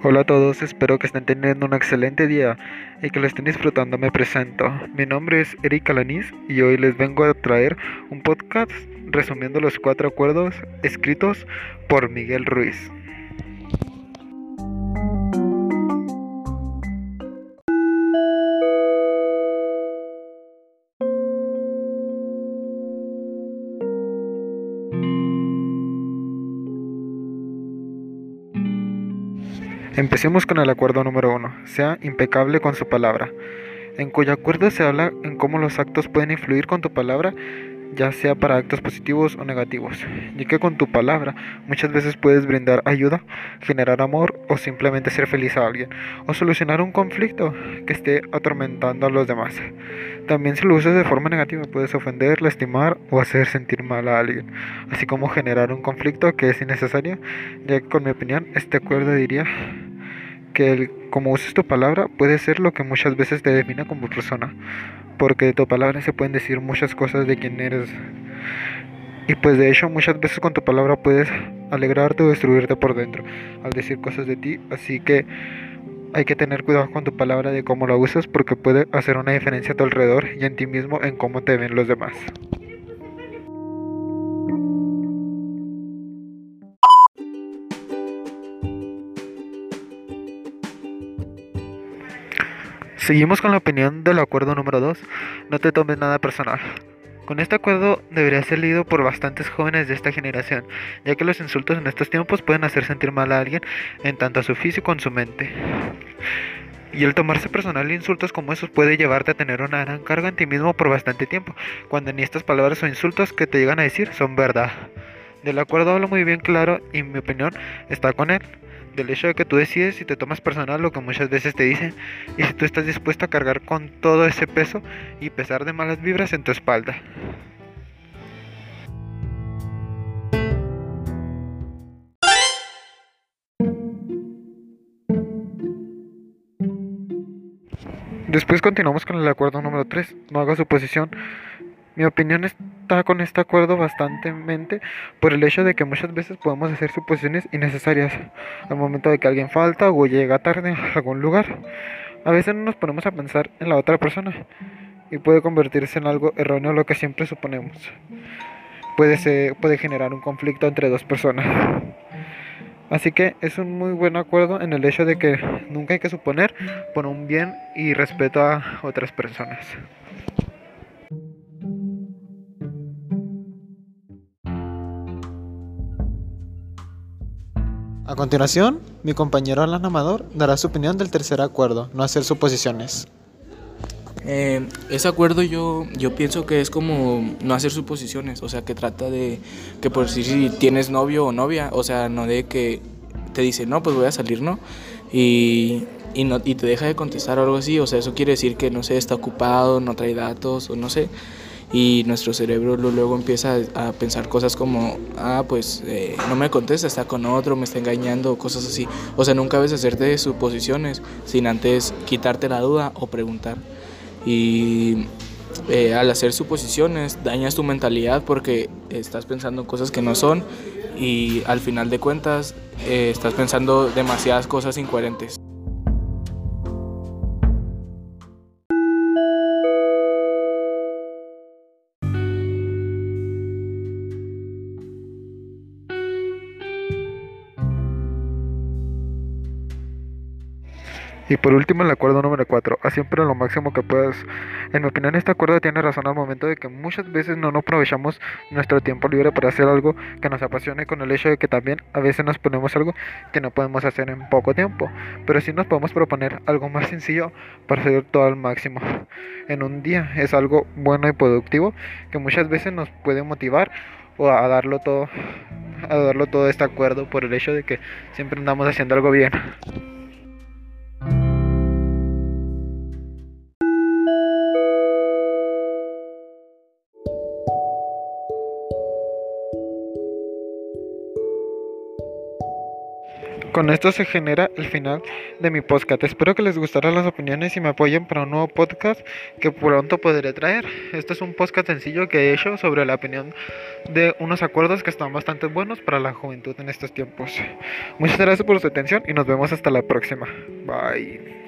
Hola a todos, espero que estén teniendo un excelente día y que lo estén disfrutando. Me presento. Mi nombre es Eric Alanis y hoy les vengo a traer un podcast resumiendo los cuatro acuerdos escritos por Miguel Ruiz. Empecemos con el acuerdo número uno. Sea impecable con su palabra. En cuyo acuerdo se habla en cómo los actos pueden influir con tu palabra, ya sea para actos positivos o negativos, y que con tu palabra muchas veces puedes brindar ayuda, generar amor o simplemente ser feliz a alguien, o solucionar un conflicto que esté atormentando a los demás. También si lo usas de forma negativa puedes ofender, lastimar o hacer sentir mal a alguien, así como generar un conflicto que es innecesario, ya que con mi opinión este acuerdo diría que el, como uses tu palabra puede ser lo que muchas veces te define como persona, porque de tu palabra se pueden decir muchas cosas de quién eres. Y pues de hecho muchas veces con tu palabra puedes alegrarte o destruirte por dentro al decir cosas de ti, así que hay que tener cuidado con tu palabra de cómo la usas porque puede hacer una diferencia a tu alrededor y en ti mismo en cómo te ven los demás. Seguimos con la opinión del acuerdo número 2. No te tomes nada personal. Con este acuerdo debería ser leído por bastantes jóvenes de esta generación, ya que los insultos en estos tiempos pueden hacer sentir mal a alguien en tanto a su físico como su mente. Y el tomarse personal insultos como esos puede llevarte a tener una gran carga en ti mismo por bastante tiempo, cuando ni estas palabras o insultos que te llegan a decir son verdad. Del acuerdo hablo muy bien claro y mi opinión está con él del hecho de que tú decides y te tomas personal lo que muchas veces te dicen y si tú estás dispuesto a cargar con todo ese peso y pesar de malas vibras en tu espalda. Después continuamos con el acuerdo número 3. No haga suposición mi opinión está con este acuerdo bastante por el hecho de que muchas veces podemos hacer suposiciones innecesarias al momento de que alguien falta o llega tarde a algún lugar. A veces no nos ponemos a pensar en la otra persona y puede convertirse en algo erróneo lo que siempre suponemos. Puede, ser, puede generar un conflicto entre dos personas. Así que es un muy buen acuerdo en el hecho de que nunca hay que suponer por un bien y respeto a otras personas. A continuación, mi compañero Alan Amador dará su opinión del tercer acuerdo, no hacer suposiciones. Eh, ese acuerdo yo, yo pienso que es como no hacer suposiciones, o sea, que trata de que por si, tienes novio o novia, o sea, no de que te dice, no, pues voy a salir, ¿no? Y, y, no, y te deja de contestar o algo así, o sea, eso quiere decir que, no sé, está ocupado, no trae datos, o no sé y nuestro cerebro luego empieza a pensar cosas como, ah, pues eh, no me contesta, está con otro, me está engañando, cosas así. O sea, nunca ves hacerte suposiciones sin antes quitarte la duda o preguntar. Y eh, al hacer suposiciones dañas tu mentalidad porque estás pensando cosas que no son y al final de cuentas eh, estás pensando demasiadas cosas incoherentes. Y por último, el acuerdo número 4, haz siempre lo máximo que puedas. En mi opinión, este acuerdo tiene razón al momento de que muchas veces no, no aprovechamos nuestro tiempo libre para hacer algo que nos apasione, con el hecho de que también a veces nos ponemos algo que no podemos hacer en poco tiempo. Pero sí nos podemos proponer algo más sencillo para hacer todo al máximo. En un día es algo bueno y productivo que muchas veces nos puede motivar o a darlo todo a darlo todo este acuerdo por el hecho de que siempre andamos haciendo algo bien. Con esto se genera el final de mi podcast. Espero que les gustaran las opiniones y me apoyen para un nuevo podcast que pronto podré traer. Este es un podcast sencillo que he hecho sobre la opinión de unos acuerdos que están bastante buenos para la juventud en estos tiempos. Muchas gracias por su atención y nos vemos hasta la próxima. Bye.